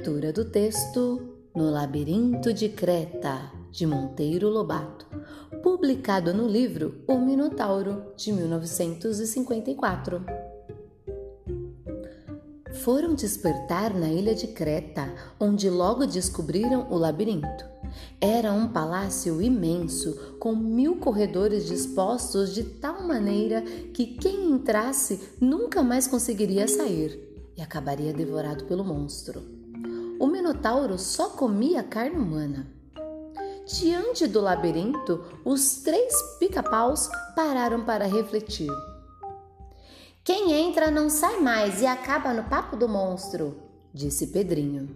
Leitura do texto No Labirinto de Creta, de Monteiro Lobato, publicado no livro O Minotauro, de 1954. Foram despertar na ilha de Creta, onde logo descobriram o labirinto. Era um palácio imenso, com mil corredores dispostos de tal maneira que quem entrasse nunca mais conseguiria sair e acabaria devorado pelo monstro. O Minotauro só comia carne humana. Diante do labirinto, os três pica-paus pararam para refletir. Quem entra não sai mais e acaba no papo do monstro, disse Pedrinho.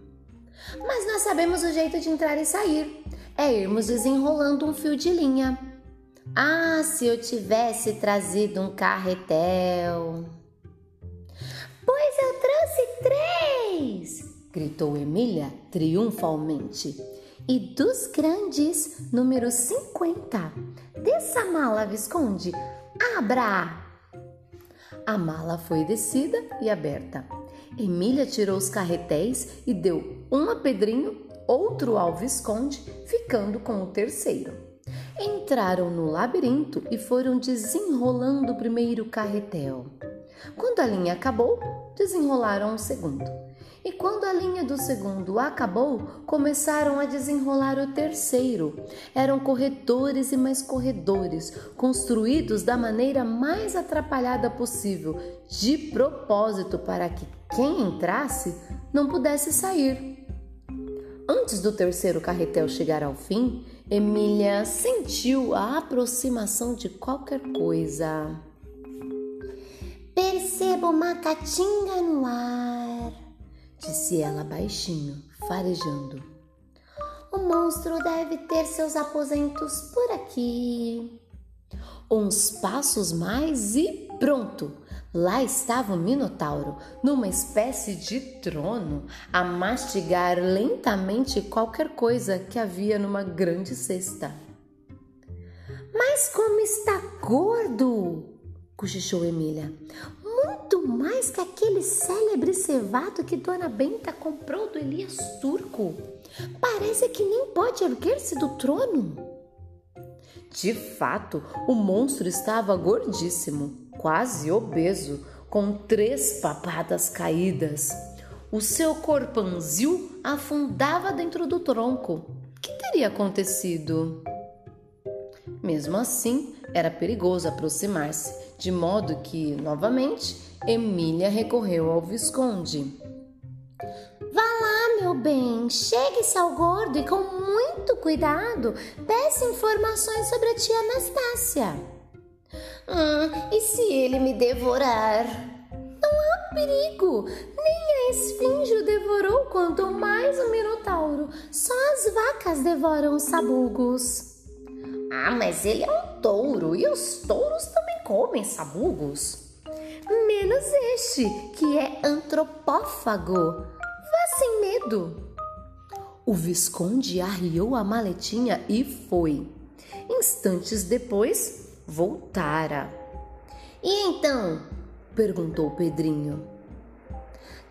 Mas nós sabemos o jeito de entrar e sair. É irmos desenrolando um fio de linha. Ah, se eu tivesse trazido um carretel! Pois eu trouxe três! Gritou Emília triunfalmente. E dos grandes, número 50. Dessa mala, Visconde, abra! A mala foi descida e aberta. Emília tirou os carretéis e deu um a Pedrinho, outro ao Visconde, ficando com o terceiro. Entraram no labirinto e foram desenrolando o primeiro carretel. Quando a linha acabou, desenrolaram o segundo. E quando a linha do segundo acabou, começaram a desenrolar o terceiro. Eram corredores e mais corredores, construídos da maneira mais atrapalhada possível, de propósito para que quem entrasse não pudesse sair. Antes do terceiro carretel chegar ao fim, Emília sentiu a aproximação de qualquer coisa. Percebo uma caatinga no ar, disse ela baixinho, farejando. O monstro deve ter seus aposentos por aqui. Uns passos mais e pronto! Lá estava o Minotauro, numa espécie de trono, a mastigar lentamente qualquer coisa que havia numa grande cesta. Mas como está gordo! cochichou Emília. Mais que aquele célebre cevado que Dona Benta comprou do Elias Turco. Parece que nem pode erguer-se do trono. De fato, o monstro estava gordíssimo, quase obeso, com três papadas caídas. O seu corpanzil afundava dentro do tronco. Que teria acontecido? Mesmo assim, era perigoso aproximar-se, de modo que, novamente, Emília recorreu ao Visconde. Vá lá, meu bem, chegue-se ao gordo e, com muito cuidado, peça informações sobre a tia Anastácia. Hum, e se ele me devorar? Não há perigo. Nem a esfinge o devorou, quanto mais o minotauro. Só as vacas devoram os sabugos. Ah, mas ele é um touro e os touros também comem sabugos. Menos este, que é antropófago. Vá sem medo. O Visconde arriou a maletinha e foi. Instantes depois, voltara. E então? perguntou Pedrinho.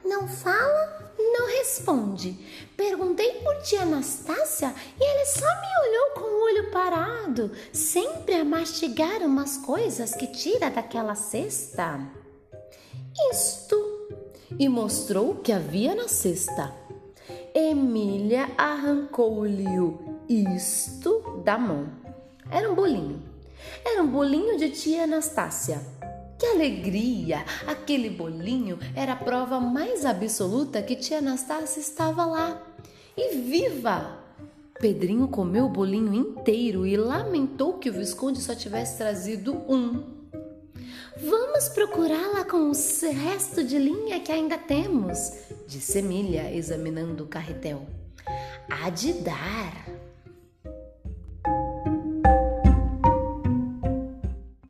Não fala, não responde. Perguntei por tia Anastácia e ele só me olhou com o olho parado, sempre a mastigar umas coisas que tira daquela cesta. Isto. E mostrou o que havia na cesta. Emília arrancou-lhe o isto da mão. Era um bolinho. Era um bolinho de tia Anastácia. Que alegria! Aquele bolinho era a prova mais absoluta que tia Anastácia estava lá. E viva! Pedrinho comeu o bolinho inteiro e lamentou que o Visconde só tivesse trazido um. Vamos procurá-la com o resto de linha que ainda temos, disse Emília, examinando o carretel. Há de dar.